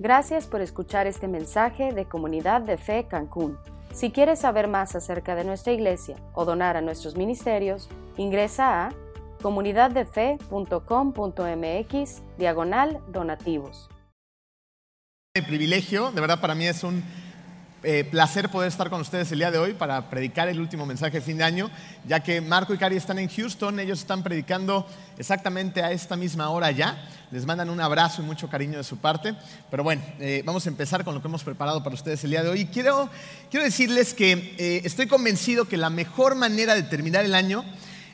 Gracias por escuchar este mensaje de Comunidad de Fe Cancún. Si quieres saber más acerca de nuestra iglesia o donar a nuestros ministerios, ingresa a comunidaddefe.com.mx diagonal donativos. El privilegio, de verdad para mí es un eh, placer poder estar con ustedes el día de hoy para predicar el último mensaje de fin de año, ya que Marco y Cari están en Houston, ellos están predicando exactamente a esta misma hora ya. Les mandan un abrazo y mucho cariño de su parte. Pero bueno, eh, vamos a empezar con lo que hemos preparado para ustedes el día de hoy. quiero, quiero decirles que eh, estoy convencido que la mejor manera de terminar el año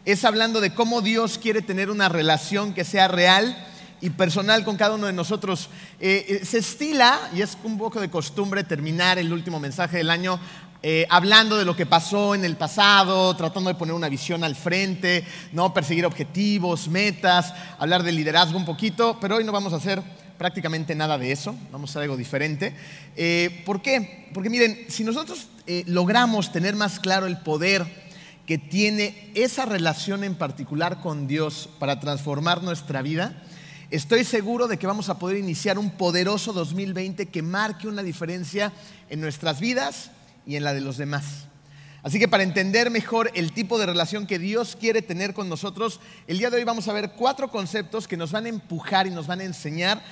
es hablando de cómo Dios quiere tener una relación que sea real y personal con cada uno de nosotros. Eh, eh, se estila, y es un poco de costumbre, terminar el último mensaje del año eh, hablando de lo que pasó en el pasado, tratando de poner una visión al frente, no perseguir objetivos, metas, hablar de liderazgo un poquito, pero hoy no vamos a hacer prácticamente nada de eso, vamos a hacer algo diferente. ¿Por qué? Porque miren, si nosotros logramos tener más claro el poder que tiene esa relación en particular con Dios para transformar nuestra vida, Estoy seguro de que vamos a poder iniciar un poderoso 2020 que marque una diferencia en nuestras vidas y en la de los demás. Así que para entender mejor el tipo de relación que Dios quiere tener con nosotros, el día de hoy vamos a ver cuatro conceptos que nos van a empujar y nos van a enseñar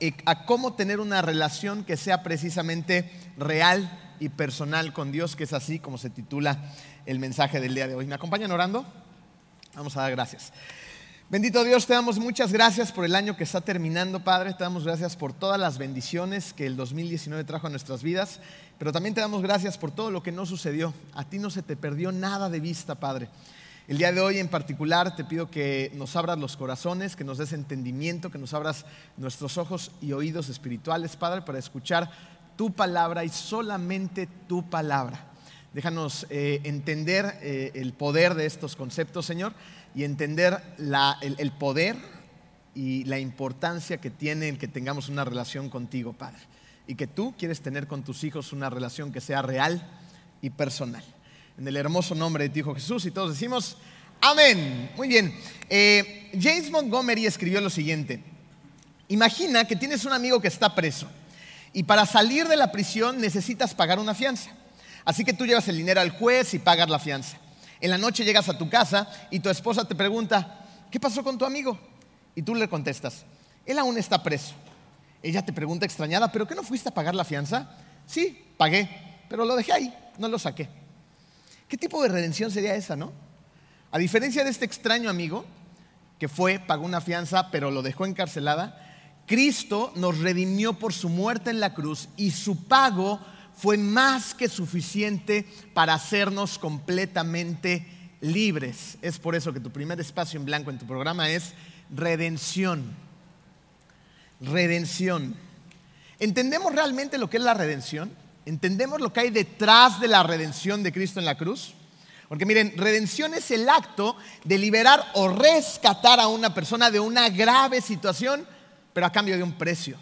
eh, a cómo tener una relación que sea precisamente real y personal con Dios, que es así como se titula el mensaje del día de hoy. ¿Me acompañan orando? Vamos a dar gracias. Bendito Dios, te damos muchas gracias por el año que está terminando, Padre. Te damos gracias por todas las bendiciones que el 2019 trajo a nuestras vidas, pero también te damos gracias por todo lo que no sucedió. A ti no se te perdió nada de vista, Padre. El día de hoy en particular te pido que nos abras los corazones, que nos des entendimiento, que nos abras nuestros ojos y oídos espirituales, Padre, para escuchar tu palabra y solamente tu palabra. Déjanos eh, entender eh, el poder de estos conceptos, Señor y entender el, poder y la importancia que tiene el que tengamos una relación contigo, Padre. Y que tú quieres tener con tus hijos una relación que sea real y personal. En el hermoso nombre de tu Hijo Jesús y todos decimos, amén. Muy bien. Eh, James Montgomery escribió lo siguiente. Imagina que tienes un amigo que está preso y para salir de la prisión necesitas pagar una fianza. Así que tú llevas el dinero al juez y pagas la fianza. En la noche llegas a tu casa y tu esposa te pregunta, ¿qué pasó con tu amigo? Y tú le contestas, él aún está preso. Ella te pregunta extrañada, ¿pero qué no fuiste a pagar la fianza? Sí, pagué, pero lo dejé ahí, no lo saqué. ¿Qué tipo de redención sería esa, no? A diferencia de este extraño amigo, que fue, pagó una fianza, pero lo dejó encarcelada, Cristo nos redimió por su muerte en la cruz y su pago fue más que suficiente para hacernos completamente libres. Es por eso que tu primer espacio en blanco en tu programa es redención. Redención. ¿Entendemos realmente lo que es la redención? ¿Entendemos lo que hay detrás de la redención de Cristo en la cruz? Porque miren, redención es el acto de liberar o rescatar a una persona de una grave situación, pero a cambio de un precio.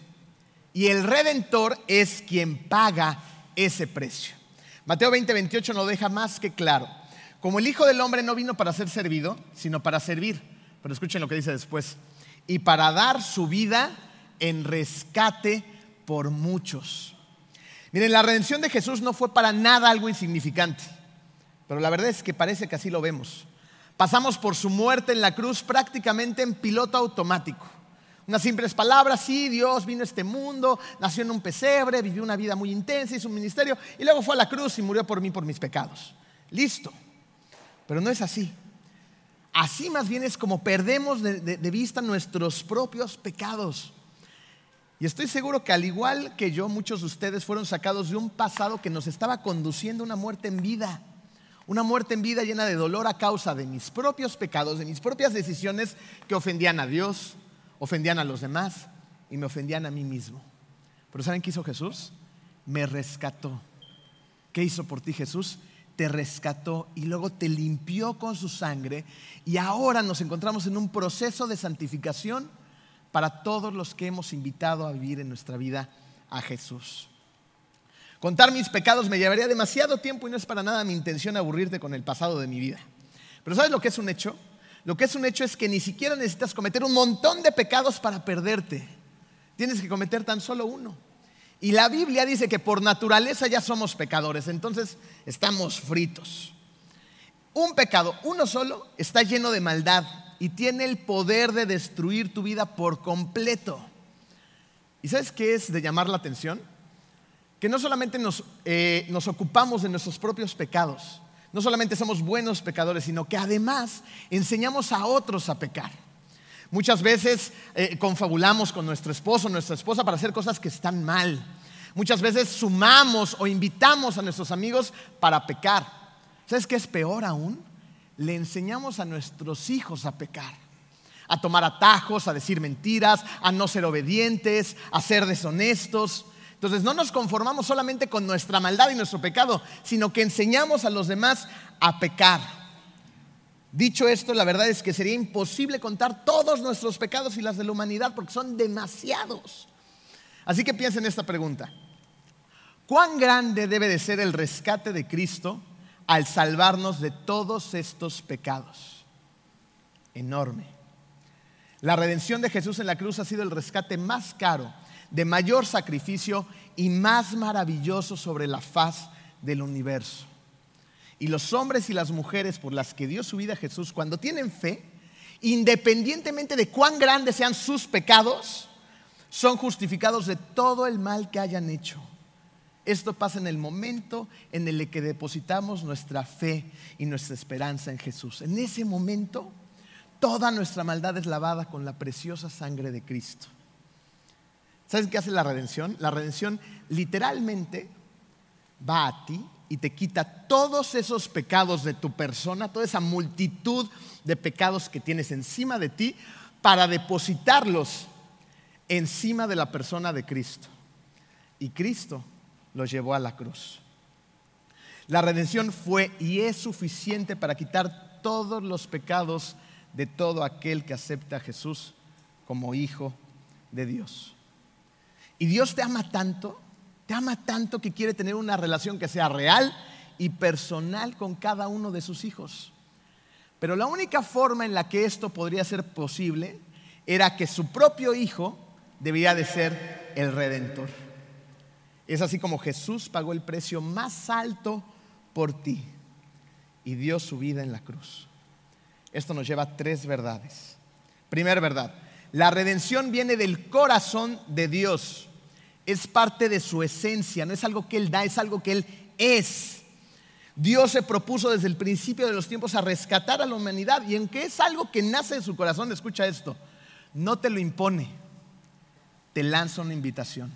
Y el redentor es quien paga ese precio. Mateo 20, 28 lo deja más que claro. Como el Hijo del Hombre no vino para ser servido, sino para servir. Pero escuchen lo que dice después. Y para dar su vida en rescate por muchos. Miren, la redención de Jesús no fue para nada algo insignificante. Pero la verdad es que parece que así lo vemos. Pasamos por su muerte en la cruz prácticamente en piloto automático. Unas simples palabras, sí, Dios vino a este mundo, nació en un pesebre, vivió una vida muy intensa, hizo un ministerio y luego fue a la cruz y murió por mí, por mis pecados. Listo. Pero no es así. Así más bien es como perdemos de, de vista nuestros propios pecados. Y estoy seguro que al igual que yo, muchos de ustedes fueron sacados de un pasado que nos estaba conduciendo a una muerte en vida. Una muerte en vida llena de dolor a causa de mis propios pecados, de mis propias decisiones que ofendían a Dios, ofendían a los demás y me ofendían a mí mismo. Pero ¿saben qué hizo Jesús? Me rescató. ¿Qué hizo por ti Jesús? Te rescató y luego te limpió con su sangre y ahora nos encontramos en un proceso de santificación para todos los que hemos invitado a vivir en nuestra vida a Jesús. Contar mis pecados me llevaría demasiado tiempo y no es para nada mi intención aburrirte con el pasado de mi vida. Pero ¿sabes lo que es un hecho? Lo que es un hecho es que ni siquiera necesitas cometer un montón de pecados para perderte. Tienes que cometer tan solo uno. Y la Biblia dice que por naturaleza ya somos pecadores, entonces estamos fritos. Un pecado, uno solo, está lleno de maldad y tiene el poder de destruir tu vida por completo. ¿Y sabes qué es de llamar la atención? Que no solamente nos, eh, nos ocupamos de nuestros propios pecados, no solamente somos buenos pecadores, sino que además enseñamos a otros a pecar. Muchas veces eh, confabulamos con nuestro esposo, nuestra esposa para hacer cosas que están mal. Muchas veces sumamos o invitamos a nuestros amigos para pecar. ¿Sabes qué es peor aún? Le enseñamos a nuestros hijos a pecar, a tomar atajos, a decir mentiras, a no ser obedientes, a ser deshonestos. Entonces no nos conformamos solamente con nuestra maldad y nuestro pecado, sino que enseñamos a los demás a pecar. Dicho esto, la verdad es que sería imposible contar todos nuestros pecados y las de la humanidad porque son demasiados. Así que piensen en esta pregunta. ¿Cuán grande debe de ser el rescate de Cristo al salvarnos de todos estos pecados? Enorme. La redención de Jesús en la cruz ha sido el rescate más caro, de mayor sacrificio y más maravilloso sobre la faz del universo. Y los hombres y las mujeres por las que dio su vida Jesús, cuando tienen fe, independientemente de cuán grandes sean sus pecados, son justificados de todo el mal que hayan hecho. Esto pasa en el momento en el que depositamos nuestra fe y nuestra esperanza en Jesús. En ese momento, toda nuestra maldad es lavada con la preciosa sangre de Cristo. ¿Sabes qué hace la redención? La redención literalmente va a ti y te quita todos esos pecados de tu persona, toda esa multitud de pecados que tienes encima de ti, para depositarlos encima de la persona de Cristo. Y Cristo los llevó a la cruz. La redención fue y es suficiente para quitar todos los pecados de todo aquel que acepta a Jesús como hijo de Dios. Y Dios te ama tanto te ama tanto que quiere tener una relación que sea real y personal con cada uno de sus hijos. Pero la única forma en la que esto podría ser posible era que su propio hijo debía de ser el redentor. Es así como Jesús pagó el precio más alto por ti y dio su vida en la cruz. Esto nos lleva a tres verdades. Primera verdad, la redención viene del corazón de Dios es parte de su esencia, no es algo que Él da, es algo que Él es. Dios se propuso desde el principio de los tiempos a rescatar a la humanidad y en que es algo que nace de su corazón, escucha esto, no te lo impone, te lanza una invitación.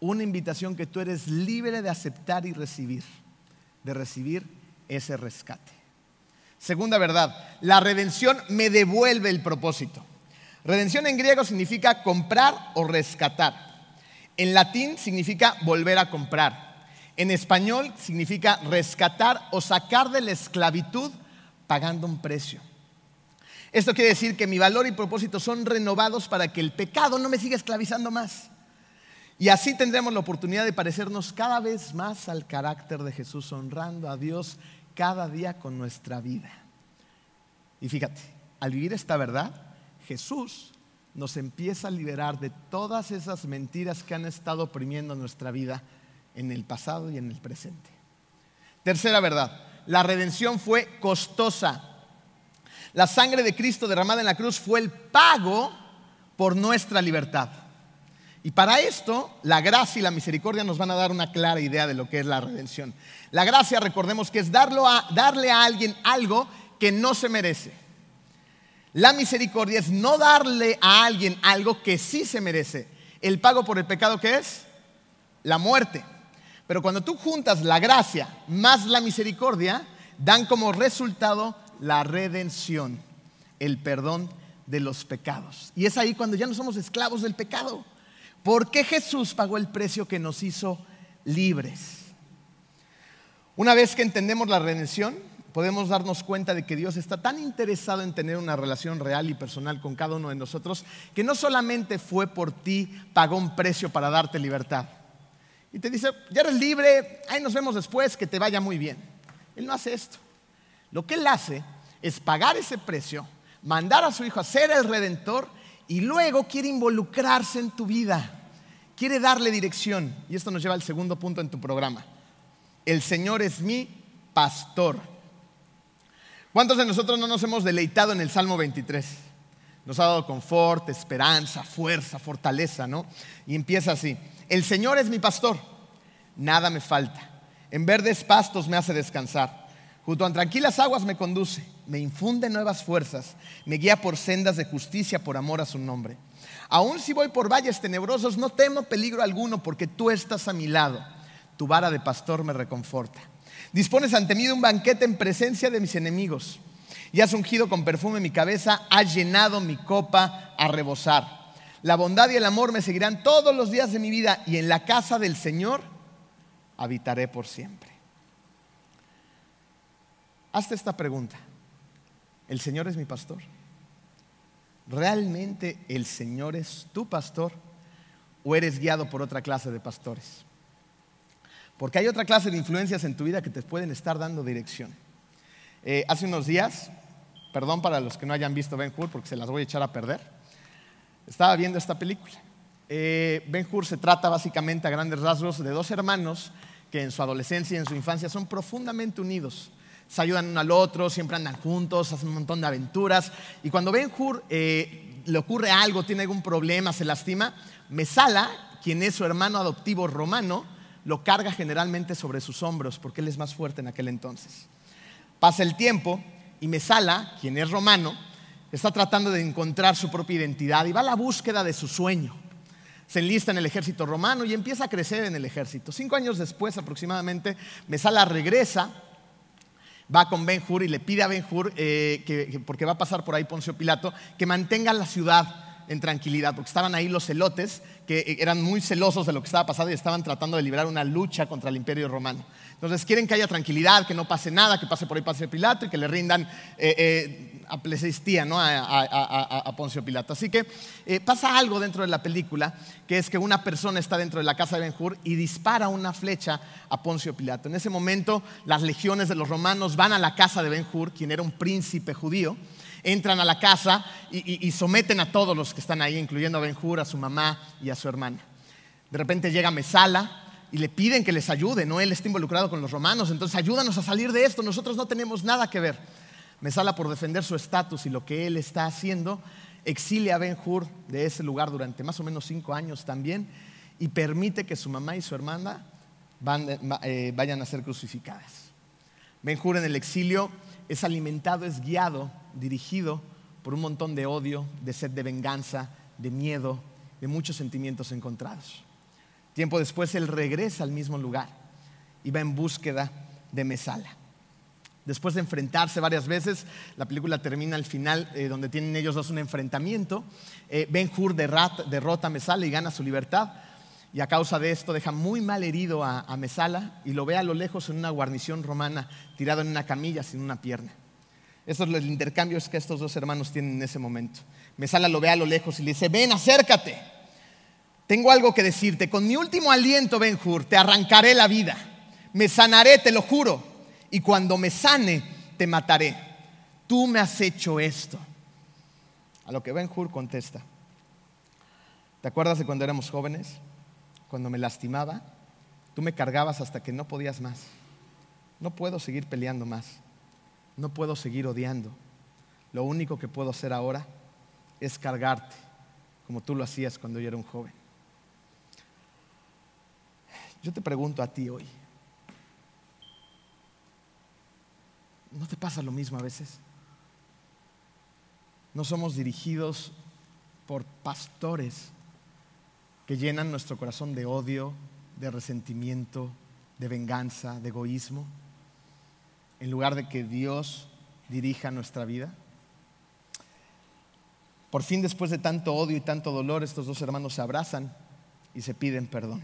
Una invitación que tú eres libre de aceptar y recibir, de recibir ese rescate. Segunda verdad, la redención me devuelve el propósito. Redención en griego significa comprar o rescatar. En latín significa volver a comprar. En español significa rescatar o sacar de la esclavitud pagando un precio. Esto quiere decir que mi valor y propósito son renovados para que el pecado no me siga esclavizando más. Y así tendremos la oportunidad de parecernos cada vez más al carácter de Jesús, honrando a Dios cada día con nuestra vida. Y fíjate, al vivir esta verdad, Jesús nos empieza a liberar de todas esas mentiras que han estado oprimiendo nuestra vida en el pasado y en el presente. Tercera verdad, la redención fue costosa. La sangre de Cristo derramada en la cruz fue el pago por nuestra libertad. Y para esto, la gracia y la misericordia nos van a dar una clara idea de lo que es la redención. La gracia, recordemos que es darle a alguien algo que no se merece. La misericordia es no darle a alguien algo que sí se merece. El pago por el pecado que es la muerte. Pero cuando tú juntas la gracia más la misericordia, dan como resultado la redención, el perdón de los pecados. Y es ahí cuando ya no somos esclavos del pecado. Porque Jesús pagó el precio que nos hizo libres. Una vez que entendemos la redención, podemos darnos cuenta de que Dios está tan interesado en tener una relación real y personal con cada uno de nosotros, que no solamente fue por ti, pagó un precio para darte libertad. Y te dice, ya eres libre, ahí nos vemos después, que te vaya muy bien. Él no hace esto. Lo que Él hace es pagar ese precio, mandar a su Hijo a ser el redentor y luego quiere involucrarse en tu vida. quiere darle dirección. Y esto nos lleva al segundo punto en tu programa. El Señor es mi pastor. ¿Cuántos de nosotros no nos hemos deleitado en el Salmo 23? Nos ha dado confort, esperanza, fuerza, fortaleza, ¿no? Y empieza así. El Señor es mi pastor, nada me falta. En verdes pastos me hace descansar. Junto a tranquilas aguas me conduce, me infunde nuevas fuerzas, me guía por sendas de justicia por amor a su nombre. Aun si voy por valles tenebrosos, no temo peligro alguno porque tú estás a mi lado. Tu vara de pastor me reconforta. Dispones ante mí de un banquete en presencia de mis enemigos. Y has ungido con perfume mi cabeza, has llenado mi copa a rebosar. La bondad y el amor me seguirán todos los días de mi vida y en la casa del Señor habitaré por siempre. Hazte esta pregunta. ¿El Señor es mi pastor? ¿Realmente el Señor es tu pastor o eres guiado por otra clase de pastores? Porque hay otra clase de influencias en tu vida que te pueden estar dando dirección. Eh, hace unos días, perdón para los que no hayan visto Ben Hur porque se las voy a echar a perder, estaba viendo esta película. Eh, ben Hur se trata básicamente a grandes rasgos de dos hermanos que en su adolescencia y en su infancia son profundamente unidos se ayudan uno al otro, siempre andan juntos, hacen un montón de aventuras. Y cuando Ben Hur eh, le ocurre algo, tiene algún problema, se lastima, Mesala, quien es su hermano adoptivo romano, lo carga generalmente sobre sus hombros porque él es más fuerte en aquel entonces. Pasa el tiempo y Mesala, quien es romano, está tratando de encontrar su propia identidad y va a la búsqueda de su sueño. Se enlista en el ejército romano y empieza a crecer en el ejército. Cinco años después aproximadamente, Mesala regresa va con Ben Hur y le pide a Ben Hur, eh, que, porque va a pasar por ahí Poncio Pilato, que mantenga la ciudad en tranquilidad, porque estaban ahí los celotes, que eh, eran muy celosos de lo que estaba pasando y estaban tratando de librar una lucha contra el imperio romano. Entonces quieren que haya tranquilidad, que no pase nada, que pase por ahí Poncio Pilato y que le rindan eh, eh a Plesistía, ¿no? A, Poncio Pilato. Así que pasa algo dentro de la película, que es que una persona está dentro de la casa de Ben Hur y dispara una flecha a Poncio Pilato. En ese momento las legiones de los romanos van a la casa de Ben Hur, quien era un príncipe judío, entran a la casa y, someten a todos los que están ahí, incluyendo a Benjur, a su mamá y a su hermana. De repente llega Mesala y le piden que les ayude, ¿no? Él está involucrado con los romanos, entonces ayúdanos a salir de esto, nosotros no tenemos nada que ver. Mesala, por defender su estatus y lo que él está haciendo, exilia a Benjur de ese lugar durante más o menos cinco años también y permite que su mamá y su hermana eh, vayan a ser crucificadas. Benjur en el exilio es alimentado, es guiado, dirigido por un montón de odio, de sed de venganza, de miedo, de muchos sentimientos encontrados. Tiempo después él regresa al mismo lugar y va en búsqueda de Mesala. Después de enfrentarse varias veces, la película termina al final eh, donde tienen ellos dos un enfrentamiento. Eh, ben Hur derrota a Mesala y gana su libertad. Y a causa de esto deja muy mal herido a, Mesala y lo ve a lo lejos en una guarnición romana, tirado en una camilla sin una pierna. Esto es el intercambio que estos dos hermanos tienen en ese momento. Mesala lo ve a lo lejos y le dice, ven, acércate. Tengo algo que decirte. Con mi último aliento, Ben Hur, te arrancaré la vida. Me sanaré, te lo juro. Y cuando me sane, te mataré. Tú me has hecho esto. A lo que Ben Hur contesta. ¿Te acuerdas de cuando éramos jóvenes? Cuando me lastimaba, tú me cargabas hasta que no podías más. No puedo seguir peleando más. No puedo seguir odiando. Lo único que puedo hacer ahora es cargarte, como tú lo hacías cuando yo era un joven. Yo te pregunto a ti hoy, ¿no te pasa lo mismo a veces? No somos dirigidos por pastores que llenan nuestro corazón de odio, de resentimiento, de venganza, de egoísmo, en lugar de que Dios dirija nuestra vida? Por fin, después de tanto odio y tanto dolor, estos dos hermanos se abrazan y se piden perdón.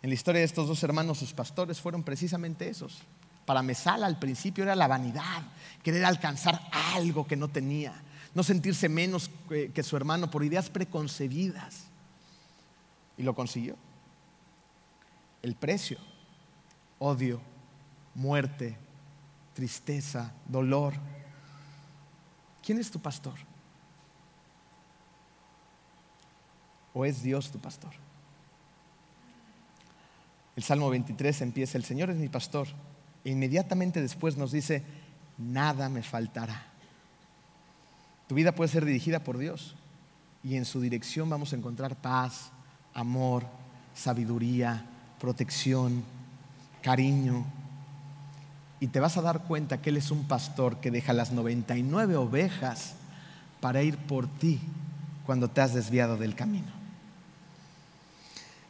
En la historia de estos dos hermanos, sus pastores fueron precisamente esos. Para Mesala al principio era la vanidad, querer alcanzar algo que no tenía, no sentirse menos que su hermano por ideas preconcebidas. Y lo consiguió. El precio, odio, muerte, tristeza, dolor. ¿Quién es tu pastor? ¿O es Dios tu pastor? El Salmo 23 empieza, el Señor es mi pastor. E inmediatamente después nos dice, nada me faltará. Tu vida puede ser dirigida por Dios y en su dirección vamos a encontrar paz, amor, sabiduría, protección, cariño. Y te vas a dar cuenta que Él es un pastor que deja las 99 ovejas para ir por ti cuando te has desviado del camino.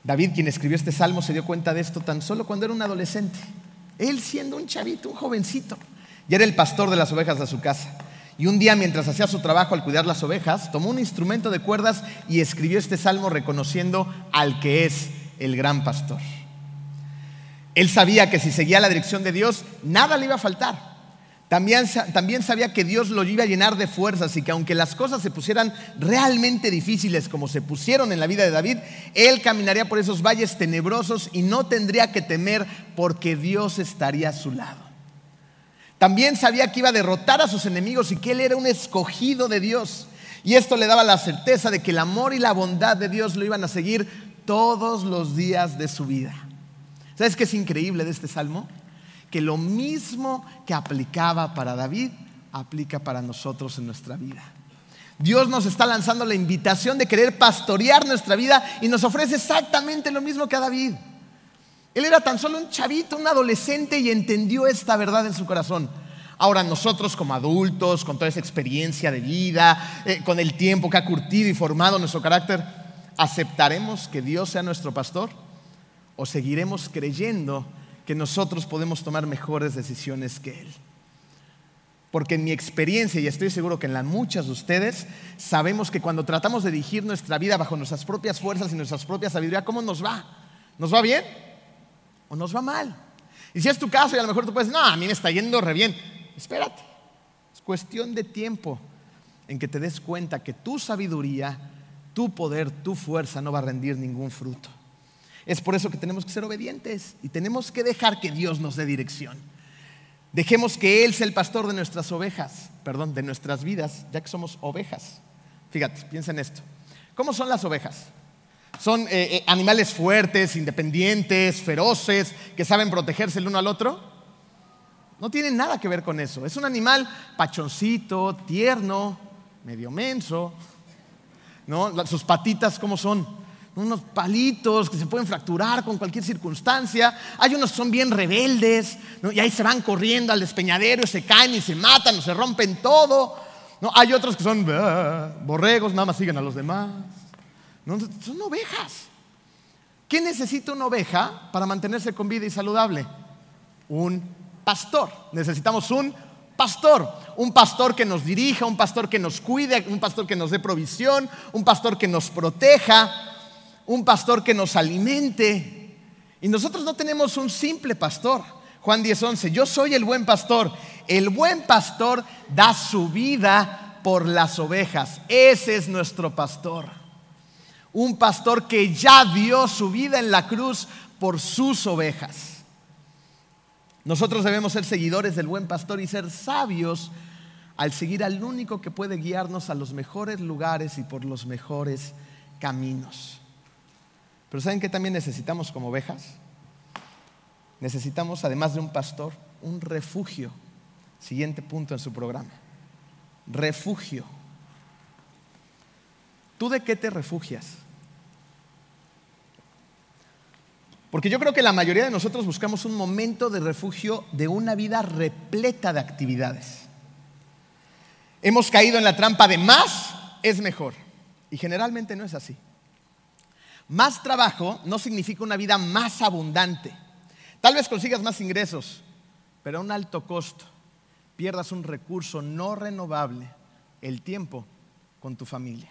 David, quien escribió este salmo, se dio cuenta de esto tan solo cuando era un adolescente. Él siendo un chavito, un jovencito, y era el pastor de las ovejas de su casa. Y un día, mientras hacía su trabajo al cuidar las ovejas, tomó un instrumento de cuerdas y escribió este salmo reconociendo al que es el gran pastor. Él sabía que si seguía la dirección de Dios, nada le iba a faltar. También, también, sabía que Dios lo iba a llenar de fuerzas y que aunque las cosas se pusieran realmente difíciles como se pusieron en la vida de David, él caminaría por esos valles tenebrosos y no tendría que temer porque Dios estaría a su lado. También sabía que iba a derrotar a sus enemigos y que él era un escogido de Dios. Y esto le daba la certeza de que el amor y la bondad de Dios lo iban a seguir todos los días de su vida. ¿Sabes qué es increíble de este salmo? que lo mismo que aplicaba para David, aplica para nosotros en nuestra vida. Dios nos está lanzando la invitación de querer pastorear nuestra vida y nos ofrece exactamente lo mismo que a David. Él era tan solo un chavito, un adolescente y entendió esta verdad en su corazón. Ahora nosotros como adultos, con toda esa experiencia de vida, eh, con el tiempo que ha curtido y formado nuestro carácter, ¿aceptaremos que Dios sea nuestro pastor? ¿O seguiremos creyendo que nosotros podemos tomar mejores decisiones que Él. Porque en mi experiencia, y estoy seguro que en la muchas de ustedes, sabemos que cuando tratamos de dirigir nuestra vida bajo nuestras propias fuerzas y nuestras propias sabiduría, ¿cómo nos va? ¿Nos va bien o nos va mal? Y si es tu caso y a lo mejor tú puedes, no, a mí me está yendo re bien. Espérate, es cuestión de tiempo en que te des cuenta que tu sabiduría, tu poder, tu fuerza no va a rendir ningún fruto. Es por eso que tenemos que ser obedientes y tenemos que dejar que Dios nos dé dirección. Dejemos que Él sea el pastor de nuestras ovejas, perdón, de nuestras vidas, ya que somos ovejas. Fíjate, piensa en esto. ¿Cómo son las ovejas? ¿Son eh, eh, animales fuertes, independientes, feroces, que saben protegerse el uno al otro? No tienen nada que ver con eso. Es un animal pachoncito, tierno, medio menso. ¿no? Sus patitas, ¿cómo son? unos palitos que se pueden fracturar con cualquier circunstancia. Hay unos que son bien rebeldes y ahí se van corriendo al despeñadero y se caen y se matan o se rompen todo. ¿no? Hay otros que son borregos, nada más siguen a los demás. Son ovejas. ¿Qué necesita una oveja para mantenerse con vida y saludable? Un pastor. Necesitamos un pastor, un pastor que nos dirija, un pastor que nos cuide, un pastor que nos dé provisión, un pastor que nos proteja, un pastor que nos alimente. Y nosotros no tenemos un simple pastor. Juan 10:11, yo soy el buen pastor. El buen pastor da su vida por las ovejas. Ese es nuestro pastor. Un pastor que ya dio su vida en la cruz por sus ovejas. Nosotros debemos ser seguidores del buen pastor y ser sabios al seguir al único que puede guiarnos a los mejores lugares y por los mejores caminos. Pero ¿saben qué también necesitamos como ovejas? Necesitamos, además de un pastor, un refugio. Siguiente punto en su programa. Refugio. ¿Tú de qué te refugias? Porque yo creo que la mayoría de nosotros buscamos un momento de refugio de una vida repleta de actividades. Hemos caído en la trampa de más es mejor. Y generalmente no es así. Más trabajo no significa una vida más abundante. Tal vez consigas más ingresos, pero a un alto costo. Pierdas un recurso no renovable, el tiempo con tu familia.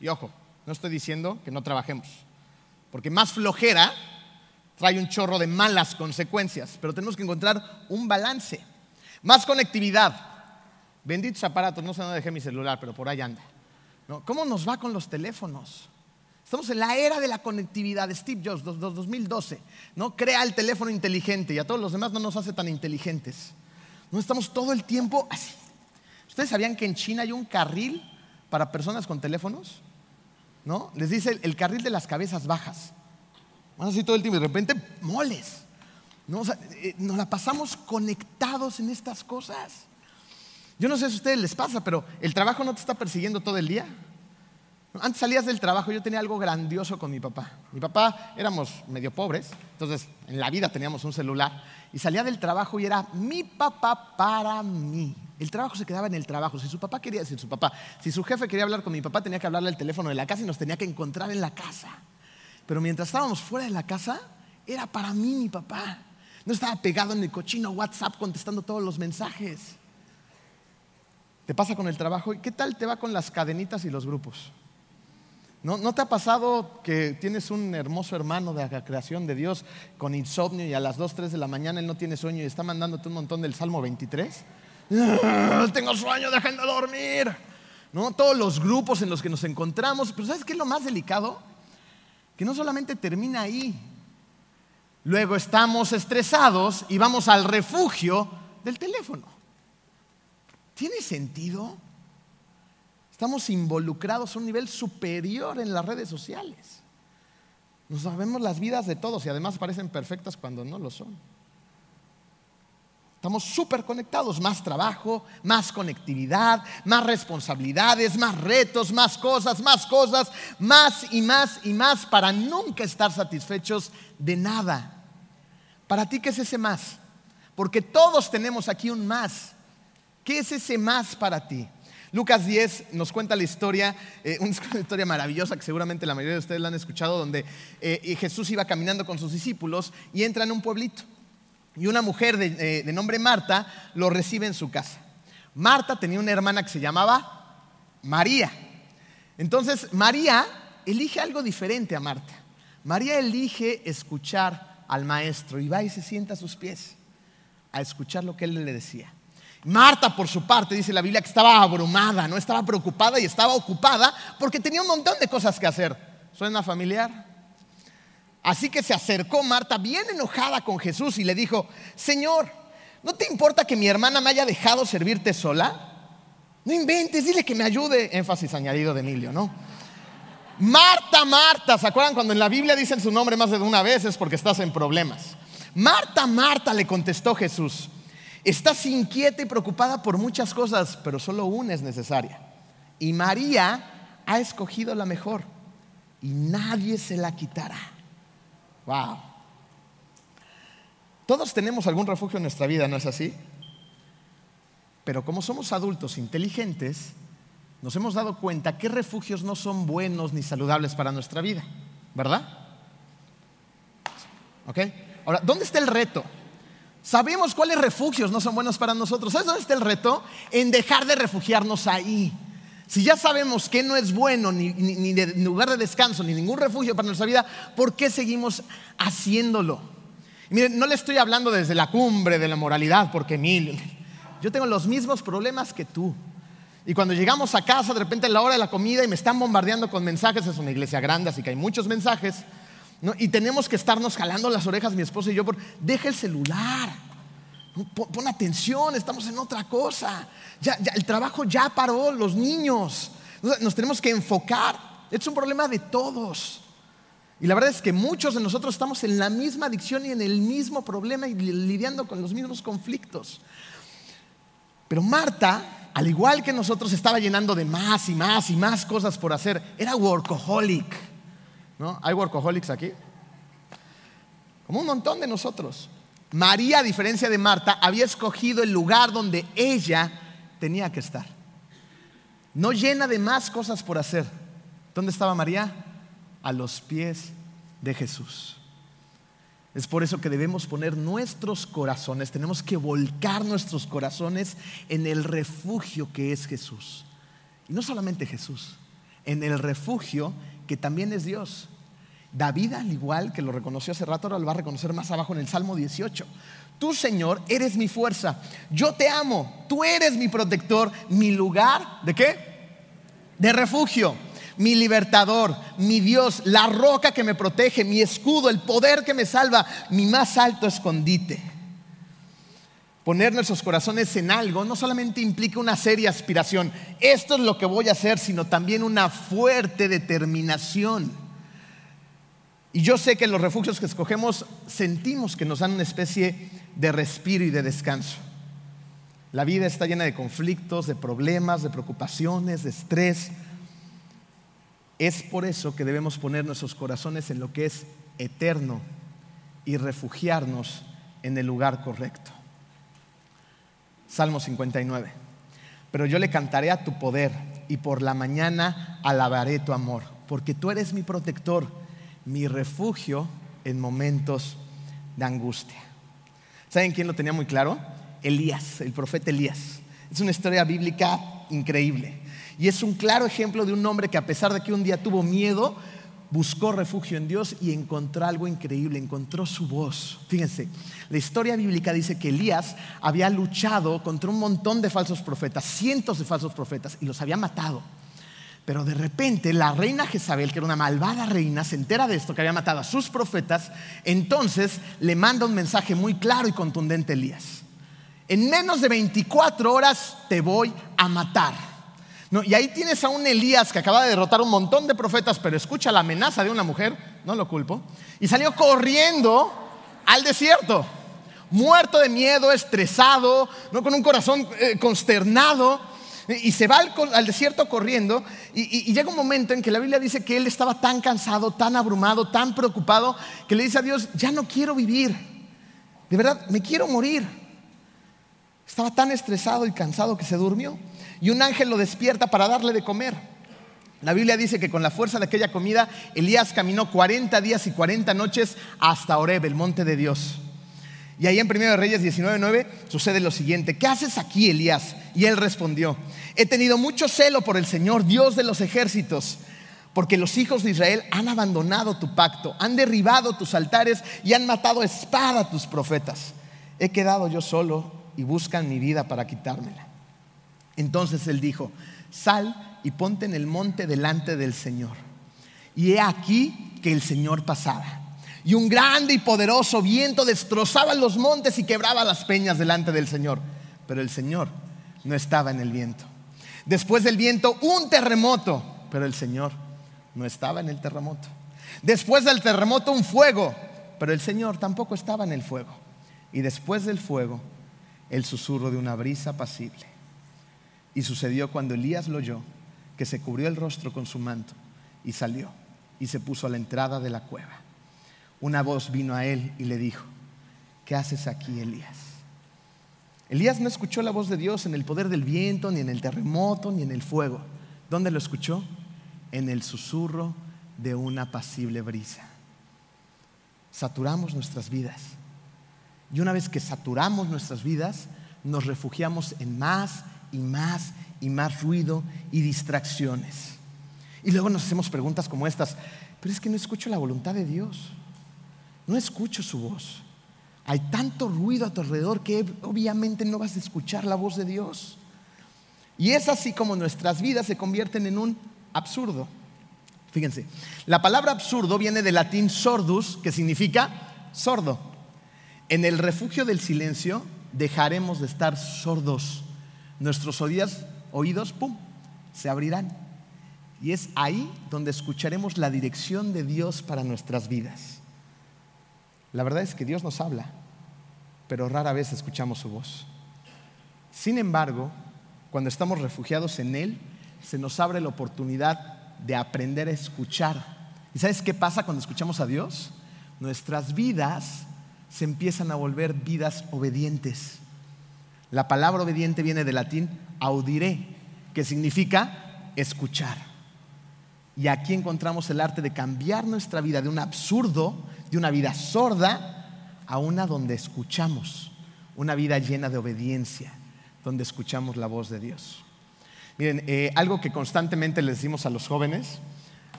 Y ojo, no estoy diciendo que no trabajemos, porque más flojera trae un chorro de malas consecuencias, pero tenemos que encontrar un balance. Más conectividad. Benditos aparatos, no sé dónde dejé mi celular, pero por ahí anda. ¿Cómo nos va con los teléfonos? Estamos en la era de la conectividad. Steve Jobs, 2012, ¿no? Crea el teléfono inteligente y a todos los demás no nos hace tan inteligentes. No estamos todo el tiempo así. ¿Ustedes sabían que en China hay un carril para personas con teléfonos? ¿no? Les dice el, carril de las cabezas bajas. Van así todo el tiempo de repente moles. ¿no? Eh, nos la pasamos conectados en estas cosas. Yo no sé si a ustedes les pasa, pero el trabajo no te está persiguiendo todo el día. Antes salías del trabajo, yo tenía algo grandioso con mi papá. Mi papá éramos medio pobres, entonces en la vida teníamos un celular y salía del trabajo y era mi papá para mí. El trabajo se quedaba en el trabajo. Si su papá quería decir su papá, si su jefe quería hablar con mi papá, tenía que hablarle al teléfono de la casa y nos tenía que encontrar en la casa. Pero mientras estábamos fuera de la casa, era para mí mi papá. No estaba pegado en el cochino WhatsApp contestando todos los mensajes. ¿Te pasa con el trabajo? ¿Y qué tal te va con las cadenitas y los grupos? ¿No, te ha pasado que tienes un hermoso hermano de la creación de Dios con insomnio y a las 2, 3 de la mañana él no tiene sueño y está mandándote un montón del Salmo 23? ¡Ah, tengo sueño, dejen de dormir. ¿No? Todos los grupos en los que nos encontramos. Pero ¿sabes qué es lo más delicado? Que no solamente termina ahí. Luego estamos estresados y vamos al refugio del teléfono. ¿Tiene sentido? Estamos involucrados a un nivel superior en las redes sociales. Nos sabemos las vidas de todos y además parecen perfectas cuando no lo son. Estamos súper conectados, más trabajo, más conectividad, más responsabilidades, más retos, más cosas, más cosas, más y más y más para nunca estar satisfechos de nada. ¿Para ti qué es ese más? Porque todos tenemos aquí un más. ¿Qué es ese más para ti? Lucas 10 nos cuenta la historia, eh, una historia maravillosa que seguramente la mayoría de ustedes la han escuchado, donde eh, Jesús iba caminando con sus discípulos y entra en un pueblito. Y una mujer de, eh, de nombre Marta lo recibe en su casa. Marta tenía una hermana que se llamaba María. Entonces María elige algo diferente a Marta. María elige escuchar al maestro y va y se sienta a sus pies a escuchar lo que él le decía. Marta, por su parte, dice la Biblia que estaba abrumada, no estaba preocupada y estaba ocupada porque tenía un montón de cosas que hacer. ¿Suena familiar? Así que se acercó Marta bien enojada con Jesús y le dijo, Señor, ¿no te importa que mi hermana me haya dejado servirte sola? No inventes, dile que me ayude. Énfasis añadido de Emilio, ¿no? Marta, Marta, ¿se acuerdan cuando en la Biblia dicen su nombre más de una vez? Es porque estás en problemas. Marta, Marta, le contestó Jesús. Estás inquieta y preocupada por muchas cosas, pero solo una es necesaria. Y María ha escogido la mejor y nadie se la quitará. Wow. Todos tenemos algún refugio en nuestra vida, ¿no es así? Pero como somos adultos inteligentes, nos hemos dado cuenta que refugios no son buenos ni saludables para nuestra vida, ¿verdad? ¿Ok? Ahora, ¿dónde está el reto? Sabemos cuáles refugios no son buenos para nosotros. ¿Sabes dónde está el reto? En dejar de refugiarnos ahí. Si ya sabemos que no es bueno ni, lugar de descanso ni ningún refugio para nuestra vida, ¿por qué seguimos haciéndolo? miren, no le estoy hablando desde la cumbre de la moralidad, porque mil, yo tengo los mismos problemas que tú. Y cuando llegamos a casa, de repente a la hora de la comida y me están bombardeando con mensajes, es una iglesia grande, así que hay muchos mensajes. Y tenemos que estarnos jalando las orejas mi esposa y yo por, deja el celular, pon, atención, estamos en otra cosa. Ya, el trabajo ya paró, los niños. Nos tenemos que enfocar. Es un problema de todos. Y la verdad es que muchos de nosotros estamos en la misma adicción y en el mismo problema y lidiando con los mismos conflictos. Pero Marta, al igual que nosotros, estaba llenando de más y más y más cosas por hacer. Era workaholic. ¿No? ¿Hay workaholics aquí? Como un montón de nosotros. María, a diferencia de Marta, había escogido el lugar donde ella tenía que estar. No llena de más cosas por hacer. ¿Dónde estaba María? A los pies de Jesús. Es por eso que debemos poner nuestros corazones, tenemos que volcar nuestros corazones en el refugio que es Jesús. Y no solamente Jesús, en el refugio que también es Dios. David, al igual que lo reconoció hace rato, ahora lo va a reconocer más abajo en el Salmo 18. Tú, Señor, eres mi fuerza. Yo te amo. Tú eres mi protector, mi lugar. ¿De qué? De refugio. Mi libertador, mi Dios, la roca que me protege, mi escudo, el poder que me salva, mi más alto escondite. Poner nuestros corazones en algo no solamente implica una seria aspiración, esto es lo que voy a hacer, sino también una fuerte determinación. Y yo sé que en los refugios que escogemos sentimos que nos dan una especie de respiro y de descanso. La vida está llena de conflictos, de problemas, de preocupaciones, de estrés. Es por eso que debemos poner nuestros corazones en lo que es eterno y refugiarnos en el lugar correcto. Salmo 59. Pero yo le cantaré a tu poder y por la mañana alabaré tu amor, porque tú eres mi protector, mi refugio en momentos de angustia. ¿Saben quién lo tenía muy claro? Elías, el profeta Elías. Es una historia bíblica increíble. Y es un claro ejemplo de un hombre que a pesar de que un día tuvo miedo, buscó refugio en Dios y encontró algo increíble, encontró su voz. Fíjense, la historia bíblica dice que Elías había luchado contra un montón de falsos profetas, cientos de falsos profetas, y los había matado. Pero de repente la reina Jezabel, que era una malvada reina, se entera de esto, que había matado a sus profetas, entonces le manda un mensaje muy claro y contundente a Elías. En menos de 24 horas te voy a matar y ahí tienes a un Elías que acaba de derrotar un montón de profetas, pero escucha la amenaza de una mujer, no lo culpo, y salió corriendo al desierto, muerto de miedo, estresado, ¿no? con un corazón eh, consternado. Y se va al, desierto corriendo y, y, llega un momento en que la Biblia dice que él estaba tan cansado, tan abrumado, tan preocupado, que le dice a Dios, ya no quiero vivir, de verdad, me quiero morir. Estaba tan estresado y cansado que se durmió y un ángel lo despierta para darle de comer. La Biblia dice que con la fuerza de aquella comida, Elías caminó 40 días y 40 noches hasta Oreb, el monte de Dios. Y ahí en 1 Reyes 19:9 sucede lo siguiente: ¿Qué haces aquí, Elías? Y él respondió: He tenido mucho celo por el Señor, Dios de los ejércitos, porque los hijos de Israel han abandonado tu pacto, han derribado tus altares y han matado a espada a tus profetas. He quedado yo solo y buscan mi vida para quitármela. Entonces él dijo, sal y ponte en el monte delante del Señor. Y he aquí que el Señor pasaba. Y un grande y poderoso viento destrozaba los montes y quebraba las peñas delante del Señor. Pero el Señor no estaba en el viento. Después del viento, un terremoto. Pero el Señor no estaba en el terremoto. Después del terremoto, un fuego. Pero el Señor tampoco estaba en el fuego. Y después del fuego, el susurro de una brisa apacible. Y sucedió cuando Elías lo oyó, que se cubrió el rostro con su manto y salió y se puso a la entrada de la cueva. Una voz vino a él y le dijo, ¿qué haces aquí, Elías? Elías no escuchó la voz de Dios en el poder del viento, ni en el terremoto, ni en el fuego. ¿Dónde lo escuchó? En el susurro de una apacible brisa. Saturamos nuestras vidas. Y una vez que saturamos nuestras vidas, nos refugiamos en más y más y más ruido y distracciones. Y luego nos hacemos preguntas como estas, pero es que no escucho la voluntad de Dios, no escucho su voz. Hay tanto ruido a tu alrededor que obviamente no vas a escuchar la voz de Dios. Y es así como nuestras vidas se convierten en un absurdo. Fíjense, la palabra absurdo viene del latín sordus, que significa sordo. En el refugio del silencio dejaremos de estar sordos nuestros oídos, oídos, ¡pum!, se abrirán. Y es ahí donde escucharemos la dirección de Dios para nuestras vidas. La verdad es que Dios nos habla, pero rara vez escuchamos su voz. Sin embargo, cuando estamos refugiados en Él, se nos abre la oportunidad de aprender a escuchar. ¿Y sabes qué pasa cuando escuchamos a Dios? Nuestras vidas se empiezan a volver vidas obedientes. La palabra obediente viene del latín audire, que significa escuchar. Y aquí encontramos el arte de cambiar nuestra vida de un absurdo, de una vida sorda, a una donde escuchamos, una vida llena de obediencia, donde escuchamos la voz de Dios. Miren, eh, algo que constantemente les decimos a los jóvenes,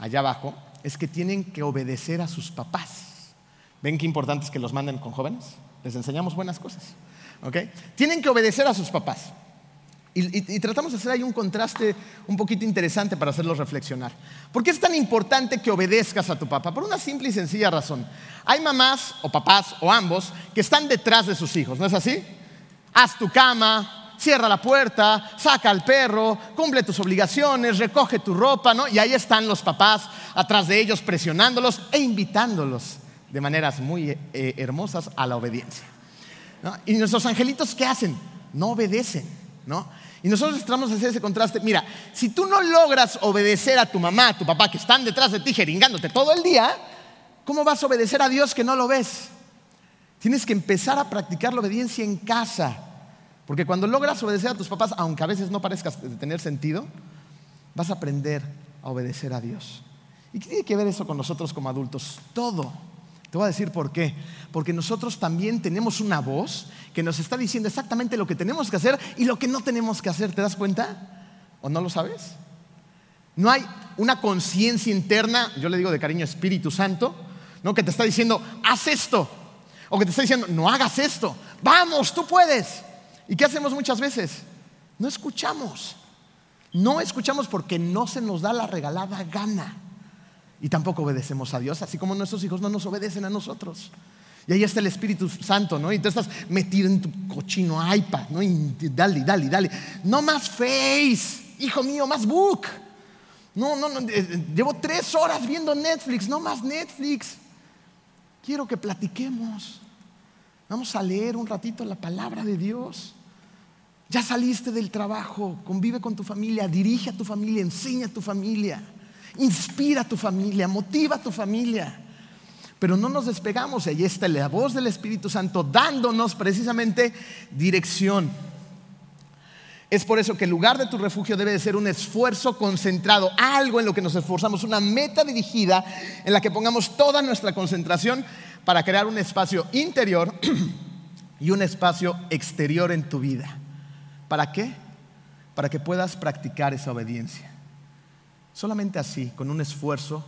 allá abajo, es que tienen que obedecer a sus papás. ¿Ven qué importante es que los manden con jóvenes? Les enseñamos buenas cosas. Tienen que obedecer a sus papás. Y, tratamos de hacer ahí un contraste un poquito interesante para hacerlos reflexionar. ¿Por qué es tan importante que obedezcas a tu papá? Por una simple y sencilla razón. Hay mamás o papás o ambos que están detrás de sus hijos, ¿no es así? haz tu cama, cierra la puerta, saca al perro, cumple tus obligaciones, recoge tu ropa, ¿no? Y ahí están los papás atrás de ellos presionándolos e invitándolos de maneras muy eh, hermosas a la obediencia. Y nuestros angelitos, ¿qué hacen? No obedecen, ¿no? Y nosotros estamos a hacer ese contraste. Mira, si tú no logras obedecer a tu mamá, a tu papá, que están detrás de ti jeringándote todo el día, ¿cómo vas a obedecer a Dios que no lo ves? Tienes que empezar a practicar la obediencia en casa. Porque cuando logras obedecer a tus papás, aunque a veces no parezca tener sentido, vas a aprender a obedecer a Dios. ¿Y qué tiene que ver eso con nosotros como adultos? Todo. Te voy a decir por qué. Porque nosotros también tenemos una voz que nos está diciendo exactamente lo que tenemos que hacer y lo que no tenemos que hacer. ¿Te das cuenta? ¿O no lo sabes? No hay una conciencia interna, yo le digo de cariño Espíritu Santo, ¿no? que te está diciendo, haz esto. O que te está diciendo, no hagas esto. Vamos, tú puedes. ¿Y qué hacemos muchas veces? No escuchamos. No escuchamos porque no se nos da la regalada gana y tampoco obedecemos a Dios, así como nuestros hijos no nos obedecen a nosotros. Y ahí está el Espíritu Santo, ¿no? Y tú estás metido en tu cochino iPad, ¿no? Y dale, dale, dale. No más Face, hijo mío, más Book. No, no, no, eh, eh, llevo tres horas viendo Netflix, no más Netflix. Quiero que platiquemos. Vamos a leer un ratito la palabra de Dios. Ya saliste del trabajo, convive con tu familia, dirige a tu familia, enseña a tu familia. Inspira a tu familia, motiva a tu familia. Pero no nos despegamos, ahí está la voz del Espíritu Santo dándonos precisamente dirección. Es por eso que el lugar de tu refugio debe de ser un esfuerzo concentrado, algo en lo que nos esforzamos, una meta dirigida en la que pongamos toda nuestra concentración para crear un espacio interior y un espacio exterior en tu vida. ¿Para qué? Para que puedas practicar esa obediencia. Solamente así, con un esfuerzo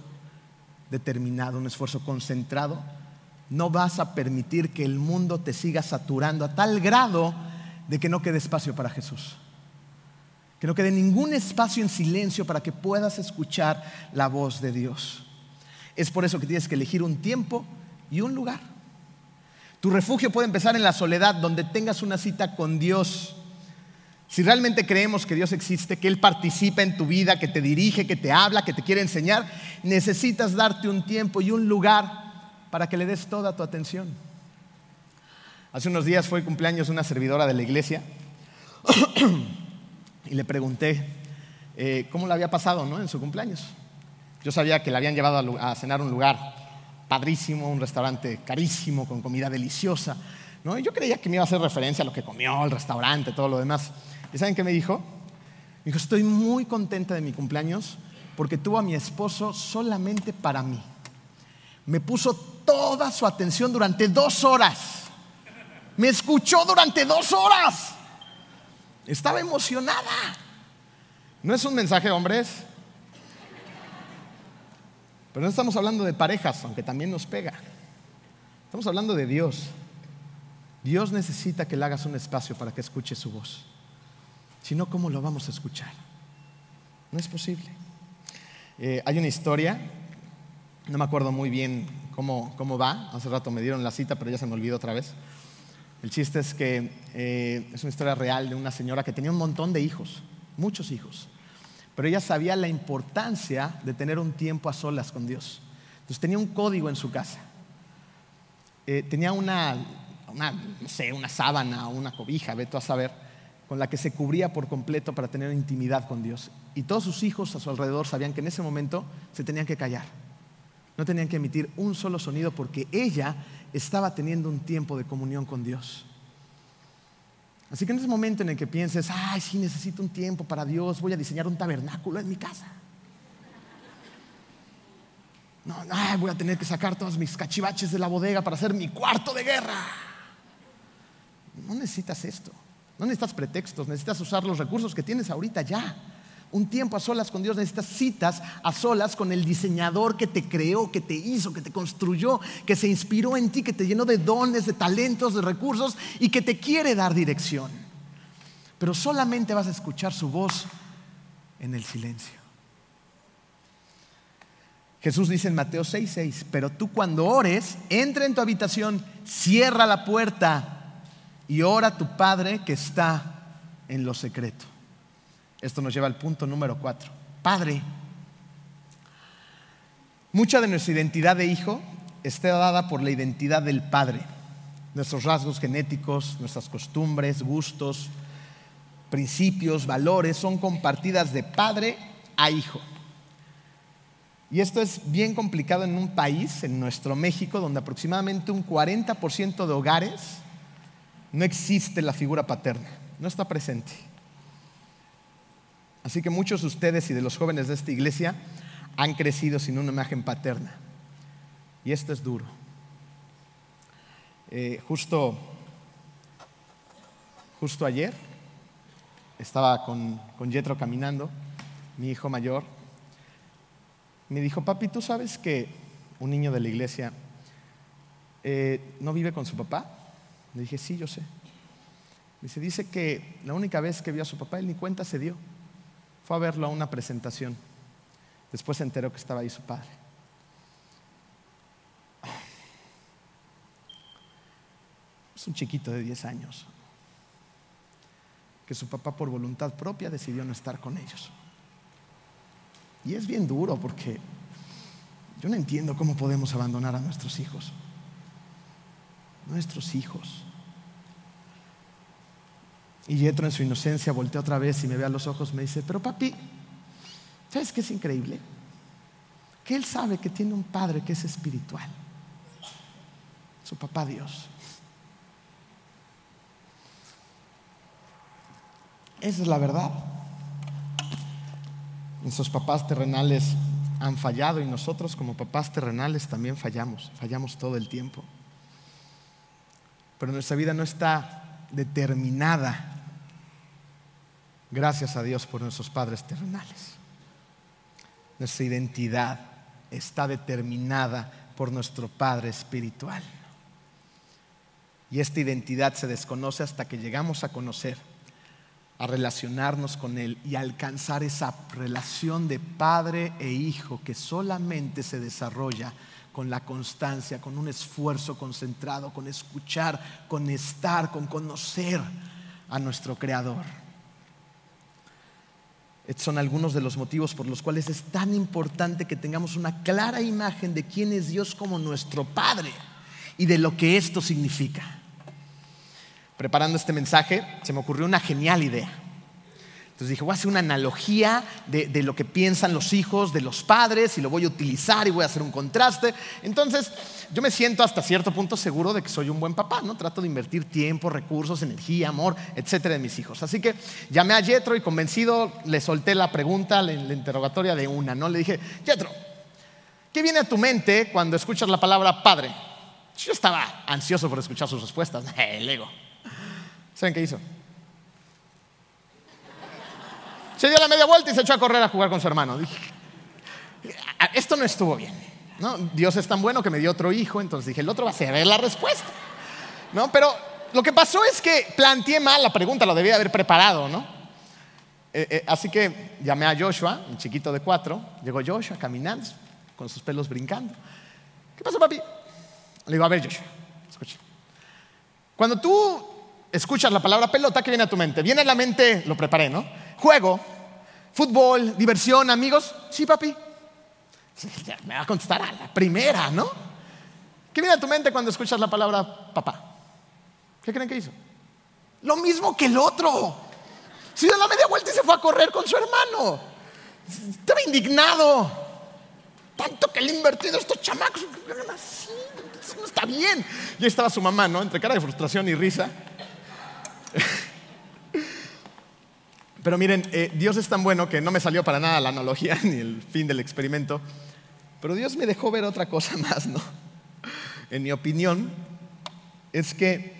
determinado, un esfuerzo concentrado, no vas a permitir que el mundo te siga saturando a tal grado de que no quede espacio para Jesús. Que no quede ningún espacio en silencio para que puedas escuchar la voz de Dios. Es por eso que tienes que elegir un tiempo y un lugar. Tu refugio puede empezar en la soledad, donde tengas una cita con Dios si realmente creemos que Dios existe, que Él participa en tu vida, que te dirige, que te habla, que te quiere enseñar, necesitas darte un tiempo y un lugar para que le des toda tu atención. Hace unos días fue cumpleaños una servidora de la iglesia y le pregunté eh, cómo le había pasado ¿no? en su cumpleaños. Yo sabía que le habían llevado a, cenar a un lugar padrísimo, un restaurante carísimo, con comida deliciosa. ¿no? Y yo creía que me iba a hacer referencia a lo que comió, el restaurante, todo lo demás. ¿Y saben qué me dijo? Me dijo, estoy muy contenta de mi cumpleaños porque tuvo a mi esposo solamente para mí. Me puso toda su atención durante dos horas. Me escuchó durante dos horas. Estaba emocionada. No es un mensaje, hombres. Pero no estamos hablando de parejas, aunque también nos pega. Estamos hablando de Dios. Dios necesita que le hagas un espacio para que escuche su voz. Si no, ¿cómo lo vamos a escuchar? No es posible. Eh, hay una historia, no me acuerdo muy bien cómo, cómo, va, hace rato me dieron la cita, pero ya se me olvidó otra vez. El chiste es que eh, es una historia real de una señora que tenía un montón de hijos, muchos hijos, pero ella sabía la importancia de tener un tiempo a solas con Dios. Entonces tenía un código en su casa. Eh, tenía una, una, no sé, una sábana, una cobija, veto a saber, con la que se cubría por completo para tener intimidad con Dios. Y todos sus hijos a su alrededor sabían que en ese momento se tenían que callar. No tenían que emitir un solo sonido porque ella estaba teniendo un tiempo de comunión con Dios. Así que en ese momento en el que pienses, ay, sí, necesito un tiempo para Dios, voy a diseñar un tabernáculo en mi casa. No, ay, voy a tener que sacar todos mis cachivaches de la bodega para hacer mi cuarto de guerra. No necesitas esto. No necesitas pretextos, necesitas usar los recursos que tienes ahorita ya. Un tiempo a solas con Dios, necesitas citas a solas con el diseñador que te creó, que te hizo, que te construyó, que se inspiró en ti, que te llenó de dones, de talentos, de recursos y que te quiere dar dirección. Pero solamente vas a escuchar su voz en el silencio. Jesús dice en Mateo 6:6, pero tú cuando ores, entra en tu habitación, cierra la puerta y ora a tu Padre que está en lo secreto. Esto nos lleva al punto número cuatro. Padre. Mucha de nuestra identidad de hijo está dada por la identidad del Padre. Nuestros rasgos genéticos, nuestras costumbres, gustos, principios, valores son compartidas de padre a hijo. Y esto es bien complicado en un país, en nuestro México, donde aproximadamente un 40% de hogares no existe la figura paterna, no está presente. Así que muchos de ustedes y de los jóvenes de esta iglesia han crecido sin una imagen paterna. Y esto es duro. Eh, justo, justo ayer estaba con, con Yetro caminando, mi hijo mayor, me dijo, papi, ¿tú sabes que un niño de la iglesia eh, no vive con su papá? Le dije, sí, yo sé. Dice, dice que la única vez que vio a su papá, él ni cuenta se dio. Fue a verlo a una presentación. Después se enteró que estaba ahí su padre. Es un chiquito de 10 años que su papá por voluntad propia decidió no estar con ellos. Y es bien duro porque yo no entiendo cómo podemos abandonar a nuestros hijos. Nuestros hijos. Y Yetro en su inocencia voltea otra vez y me ve a los ojos me dice, pero papi, ¿sabes qué es increíble? Que él sabe que tiene un padre que es espiritual. Su papá Dios. Esa es la verdad. Nuestros papás terrenales han fallado y nosotros como papás terrenales también fallamos, fallamos todo el tiempo. Pero nuestra vida no está determinada, gracias a Dios por nuestros padres terrenales. Nuestra identidad está determinada por nuestro Padre espiritual. Y esta identidad se desconoce hasta que llegamos a conocer a relacionarnos con Él y alcanzar esa relación de padre e hijo que solamente se desarrolla con la constancia, con un esfuerzo concentrado, con escuchar, con estar, con conocer a nuestro Creador. Estos son algunos de los motivos por los cuales es tan importante que tengamos una clara imagen de quién es Dios como nuestro Padre y de lo que esto significa preparando este mensaje, se me ocurrió una genial idea. Entonces dije, voy a hacer una analogía de, lo que piensan los hijos de los padres y lo voy a utilizar y voy a hacer un contraste. Entonces, yo me siento hasta cierto punto seguro de que soy un buen papá, ¿no? Trato de invertir tiempo, recursos, energía, amor, etcétera, en mis hijos. Así que llamé a Jetro y convencido le solté la pregunta, la, la interrogatoria de una, ¿no? Le dije, Jetro, ¿qué viene a tu mente cuando escuchas la palabra padre? Yo estaba ansioso por escuchar sus respuestas. El ego. ¿Saben qué hizo? Se dio la media vuelta y se echó a correr a jugar con su hermano. Dije, ah, esto no estuvo bien. ¿no? Dios es tan bueno que me dio otro hijo, entonces dije, el otro va a ser la respuesta. ¿no? Pero lo que pasó es que planteé mal la pregunta, lo debía haber preparado. ¿no? Eh, eh, así que llamé a Joshua, un chiquito de cuatro. Llegó Joshua caminando, con sus pelos brincando. ¿Qué pasó, papi? Le digo, a ver, Joshua, escucha. Cuando tú escuchas la palabra pelota, ¿qué viene a tu mente? Viene a la mente, lo preparé, ¿no? Juego, fútbol, diversión, amigos. Sí, papi. Me va a contestar a la primera, ¿no? ¿Qué viene a tu mente cuando escuchas la palabra papá? ¿Qué creen que hizo? Lo mismo que el otro. Se dio la media vuelta y se fue a correr con su hermano. Estaba indignado. Tanto que le he invertido estos chamacos. Así, no está bien. Y ahí estaba su mamá, ¿no? Entre cara de frustración y risa. Pero miren, eh, Dios es tan bueno que no me salió para nada la analogía ni el fin del experimento. Pero Dios me dejó ver otra cosa más, ¿no? En mi opinión, es que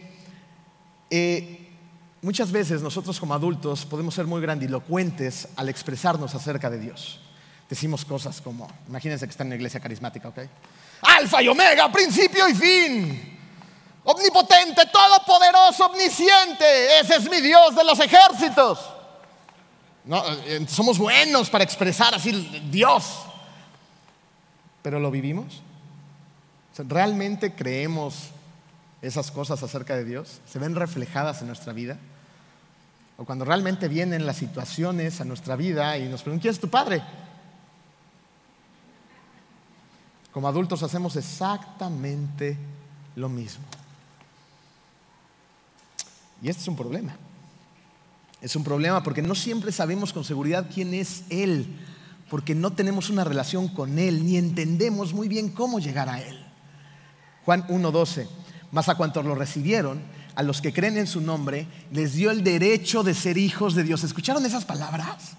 eh, muchas veces nosotros como adultos podemos ser muy grandilocuentes al expresarnos acerca de Dios. Decimos cosas como, imagínense que están en una iglesia carismática, ¿ok? Alfa y omega, principio y fin. Omnipotente, todopoderoso, omnisciente. Ese es mi Dios de los ejércitos. Eh, somos buenos para expresar así Dios. Pero ¿lo vivimos? ¿Realmente creemos esas cosas acerca de Dios? ¿Se ven reflejadas en nuestra vida? O cuando realmente vienen las situaciones a nuestra vida y nos preguntan, ¿quién es tu padre? Como adultos hacemos exactamente lo mismo. Y este es un problema. Es un problema porque no siempre sabemos con seguridad quién es Él, porque no tenemos una relación con Él, ni entendemos muy bien cómo llegar a Él. Juan 1.12, más a cuantos lo recibieron, a los que creen en su nombre, les dio el derecho de ser hijos de Dios. ¿Escucharon esas palabras?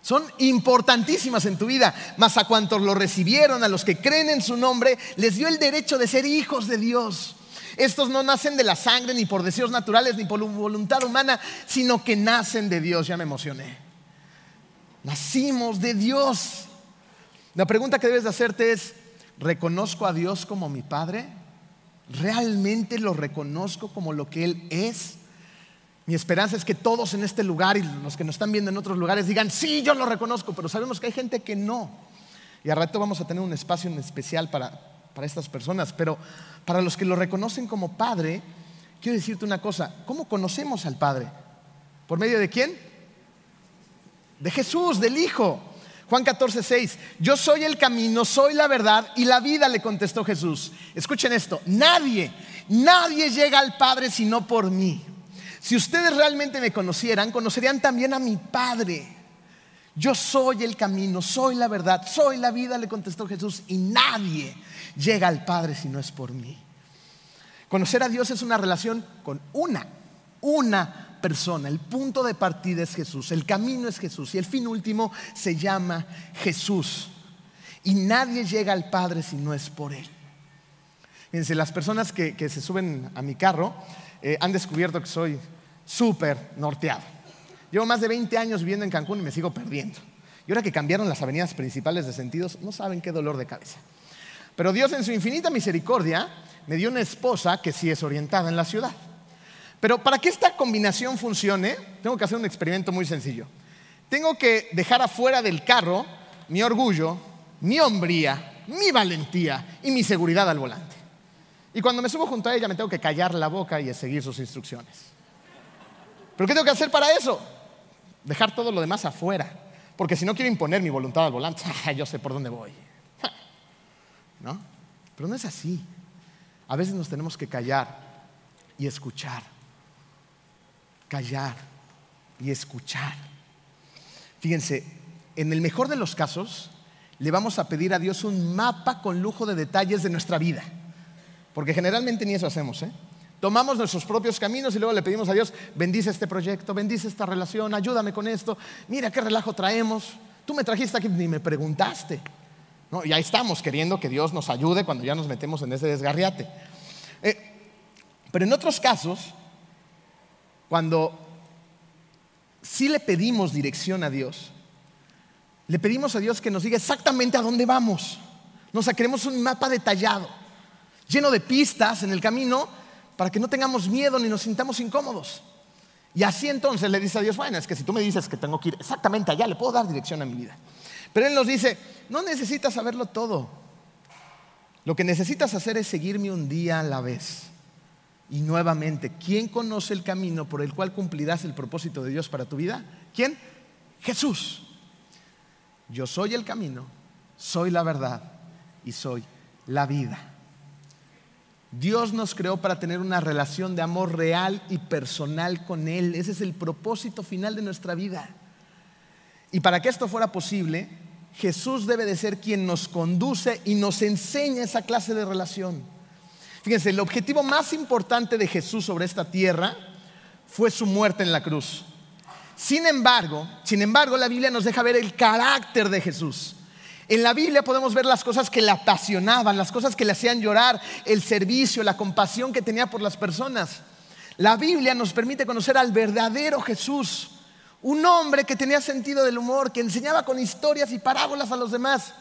Son importantísimas en tu vida, mas a cuantos lo recibieron, a los que creen en su nombre, les dio el derecho de ser hijos de Dios. Estos no nacen de la sangre, ni por deseos naturales, ni por voluntad humana, sino que nacen de Dios. Ya me emocioné. Nacimos de Dios. La pregunta que debes de hacerte es, ¿reconozco a Dios como mi Padre? ¿Realmente lo reconozco como lo que Él es? Mi esperanza es que todos en este lugar y los que nos están viendo en otros lugares digan, sí, yo lo reconozco, pero sabemos que hay gente que no. Y al rato vamos a tener un espacio en especial para, para estas personas, pero para los que lo reconocen como Padre, quiero decirte una cosa, ¿cómo conocemos al Padre? ¿Por medio de quién? De Jesús, del Hijo. Juan 14, 6. Yo soy el camino, soy la verdad y la vida, le contestó Jesús. Escuchen esto, nadie, nadie llega al Padre sino por mí. Si ustedes realmente me conocieran, conocerían también a mi Padre. Yo soy el camino, soy la verdad, soy la vida, le contestó Jesús, y nadie llega al Padre si no es por mí. Conocer a Dios es una relación con una, una persona. El punto de partida es Jesús, el camino es Jesús y el fin último se llama Jesús. Y nadie llega al Padre si no es por Él. Fíjense, las personas que, se suben a mi carro eh, han descubierto que soy súper norteado. Llevo más de 20 años viviendo en Cancún y me sigo perdiendo. Y ahora que cambiaron las avenidas principales de sentidos, no saben qué dolor de cabeza. Pero Dios en su infinita misericordia me dio una esposa que sí es orientada en la ciudad. Pero para que esta combinación funcione, tengo que hacer un experimento muy sencillo. Tengo que dejar afuera del carro mi orgullo, mi hombría, mi valentía y mi seguridad al volante. Y cuando me subo junto a ella me tengo que callar la boca y seguir sus instrucciones. ¿Pero qué tengo que hacer para eso? Dejar todo lo demás afuera. Porque si no quiero imponer mi voluntad al volante, yo sé por dónde voy. ¿No? Pero no es así. A veces nos tenemos que callar y escuchar callar y escuchar. Fíjense, en el mejor de los casos, le vamos a pedir a Dios un mapa con lujo de detalles de nuestra vida. Porque generalmente ni eso hacemos. ¿eh? Tomamos nuestros propios caminos y luego le pedimos a Dios, bendice este proyecto, bendice esta relación, ayúdame con esto, mira qué relajo traemos. Tú me trajiste aquí ni me preguntaste. ¿No? Y ahí estamos queriendo que Dios nos ayude cuando ya nos metemos en ese desgarriate. Eh, pero en otros casos, cuando sí le pedimos dirección a Dios, le pedimos a Dios que nos diga exactamente a dónde vamos. Nos queremos un mapa detallado, lleno de pistas en el camino, para que no tengamos miedo ni nos sintamos incómodos. Y así entonces le dice a Dios, bueno, es que si tú me dices que tengo que ir exactamente allá, le puedo dar dirección a mi vida. Pero Él nos dice, no necesitas saberlo todo. Lo que necesitas hacer es seguirme un día a la vez. Y nuevamente, ¿quién conoce el camino por el cual cumplirás el propósito de Dios para tu vida? ¿Quién? Jesús. Yo soy el camino, soy la verdad y soy la vida. Dios nos creó para tener una relación de amor real y personal con Él. Ese es el propósito final de nuestra vida. Y para que esto fuera posible, Jesús debe de ser quien nos conduce y nos enseña esa clase de relación. Fíjense, el objetivo más importante de Jesús sobre esta tierra fue su muerte en la cruz. Sin embargo, sin embargo, la Biblia nos deja ver el carácter de Jesús. En la Biblia podemos ver las cosas que le apasionaban, las cosas que le hacían llorar, el servicio, la compasión que tenía por las personas. La Biblia nos permite conocer al verdadero Jesús, un hombre que tenía sentido del humor, que enseñaba con historias y parábolas a los demás.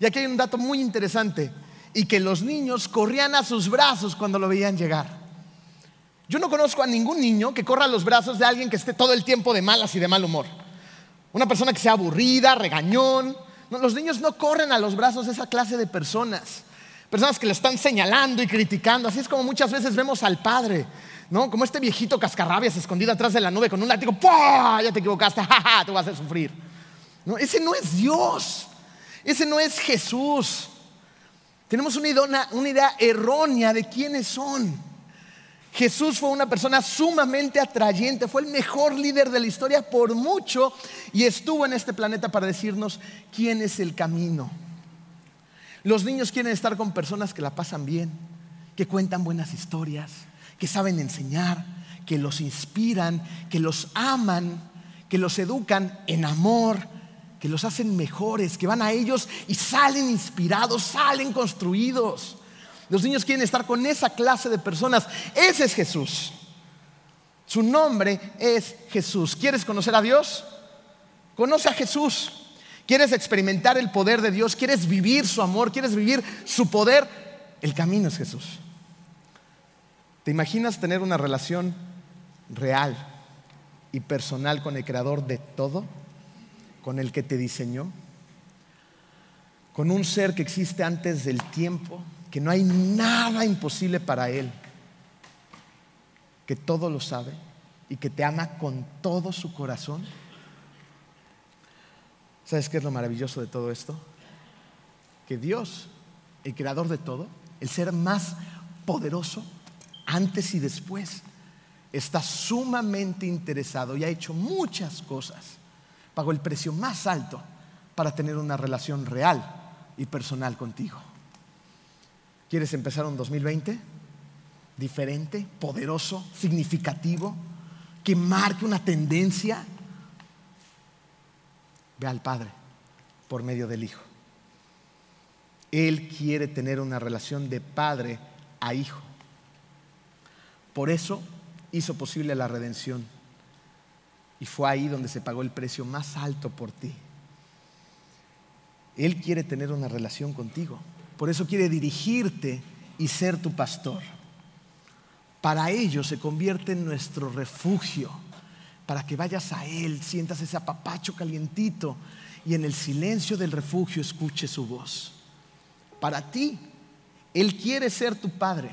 Y aquí hay un dato muy interesante y que los niños corrían a sus brazos cuando lo veían llegar. Yo no conozco a ningún niño que corra a los brazos de alguien que esté todo el tiempo de malas y de mal humor. Una persona que sea aburrida, regañón. Los niños no corren a los brazos de esa clase de personas. Personas que le están señalando y criticando. Así es como muchas veces vemos al Padre, ¿no? Como este viejito cascarrabias escondido atrás de la nube con un látigo. ¡Pah! Ya te equivocaste, ¡Ja, Te vas a sufrir. No, ese no es Dios. Ese no es Jesús. Tenemos una idea errónea de quiénes son. Jesús fue una persona sumamente atrayente, fue el mejor líder de la historia por mucho y estuvo en este planeta para decirnos quién es el camino. Los niños quieren estar con personas que la pasan bien, que cuentan buenas historias, que saben enseñar, que los inspiran, que los aman, que los educan en amor, que los hacen mejores, que van a ellos y salen inspirados, salen construidos. Los niños quieren estar con esa clase de personas. Ese es Jesús. Su nombre es Jesús. ¿Quieres conocer a Dios? Conoce a Jesús. ¿Quieres experimentar el poder de Dios? ¿Quieres vivir su amor? ¿Quieres vivir su poder? El camino es Jesús. ¿Te imaginas tener una relación real y personal con el creador de todo? ¿Con el que te diseñó? ¿Con un ser que existe antes del tiempo? Que no hay nada imposible para Él, que todo lo sabe y que te ama con todo su corazón. ¿Sabes qué es lo maravilloso de todo esto? Que Dios, el creador de todo, el ser más poderoso, antes y después, está sumamente interesado y ha hecho muchas cosas. Pagó el precio más alto para tener una relación real y personal contigo. ¿Quieres empezar un 2020 diferente, poderoso, significativo, que marque una tendencia? Ve al Padre por medio del Hijo. Él quiere tener una relación de padre a hijo. Por eso hizo posible la redención. Y fue ahí donde se pagó el precio más alto por ti. Él quiere tener una relación contigo. Por eso quiere dirigirte y ser tu pastor. Para ello se convierte en nuestro refugio, para que vayas a Él, sientas ese apapacho calientito y en el silencio del refugio escuche su voz. Para ti, Él quiere ser tu Padre.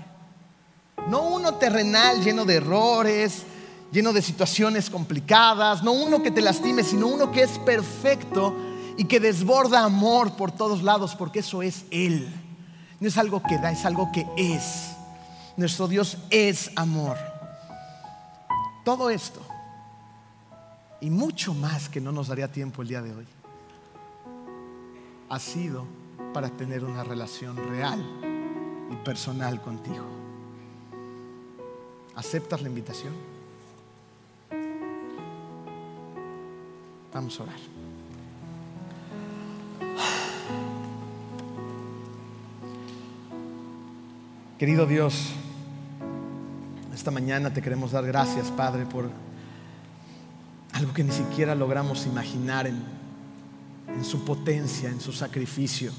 No uno terrenal lleno de errores, lleno de situaciones complicadas, no uno que te lastime, sino uno que es perfecto y que desborda amor por todos lados, porque eso es Él. No es algo que da, es algo que es. Nuestro Dios es amor. Todo esto y mucho más que no nos daría tiempo el día de hoy ha sido para tener una relación real y personal contigo. ¿Aceptas la invitación? Vamos a orar. Querido Dios, esta mañana te queremos dar gracias, Padre, por algo que ni siquiera logramos imaginar en, su potencia, en su sacrificio,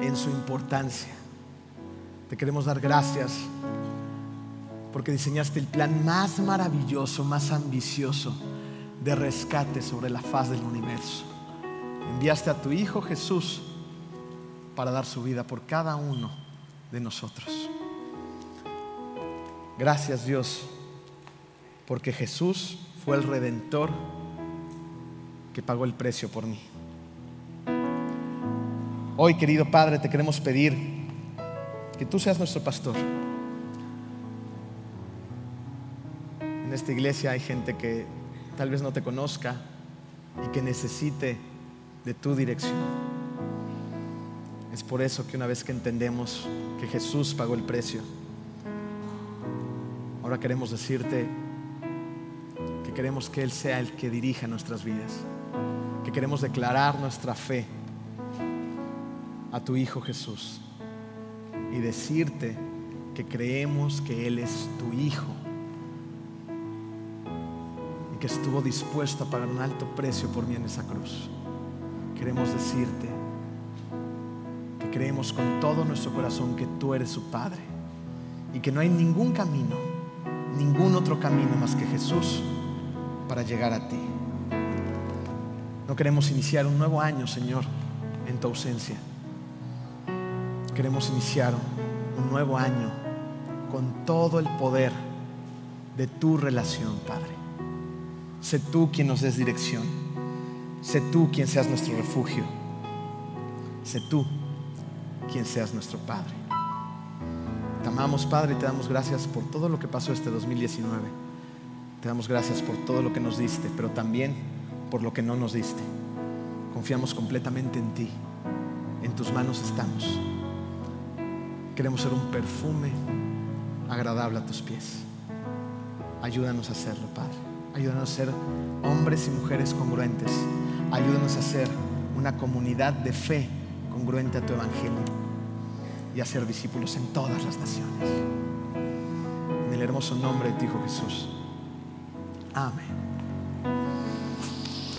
en su importancia. Te queremos dar gracias porque diseñaste el plan más maravilloso, más ambicioso de rescate sobre la faz del universo. Enviaste a tu Hijo Jesús para dar su vida por cada uno de nosotros. Gracias Dios, porque Jesús fue el redentor que pagó el precio por mí. Hoy, querido Padre, te queremos pedir que tú seas nuestro pastor. En esta iglesia hay gente que tal vez no te conozca y que necesite de tu dirección. Es por eso que una vez que entendemos que Jesús pagó el precio, ahora queremos decirte que queremos que Él sea el que dirija nuestras vidas, que queremos declarar nuestra fe a tu Hijo Jesús y decirte que creemos que Él es tu Hijo y que estuvo dispuesto a pagar un alto precio por mí en esa cruz. Queremos decirte creemos con todo nuestro corazón que tú eres su Padre y que no hay ningún camino, ningún otro camino más que Jesús para llegar a ti. No queremos iniciar un nuevo año, Señor, en tu ausencia. queremos iniciar un nuevo año con todo el poder de tu relación, Padre. Sé tú quien nos des dirección. Sé tú quien seas nuestro refugio. Sé tú quien seas nuestro Padre. Te amamos, Padre, y te damos gracias por todo lo que pasó este 2019. Te damos gracias por todo lo que nos diste, pero también por lo que no nos diste. Confiamos completamente en ti. En tus manos estamos. Queremos ser un perfume agradable a tus pies. Ayúdanos a hacerlo, Padre. Ayúdanos a ser hombres y mujeres congruentes. Ayúdanos a ser una comunidad de fe congruente a tu evangelio y a ser discípulos en todas las naciones. En el hermoso nombre de tu Hijo Jesús. Amén.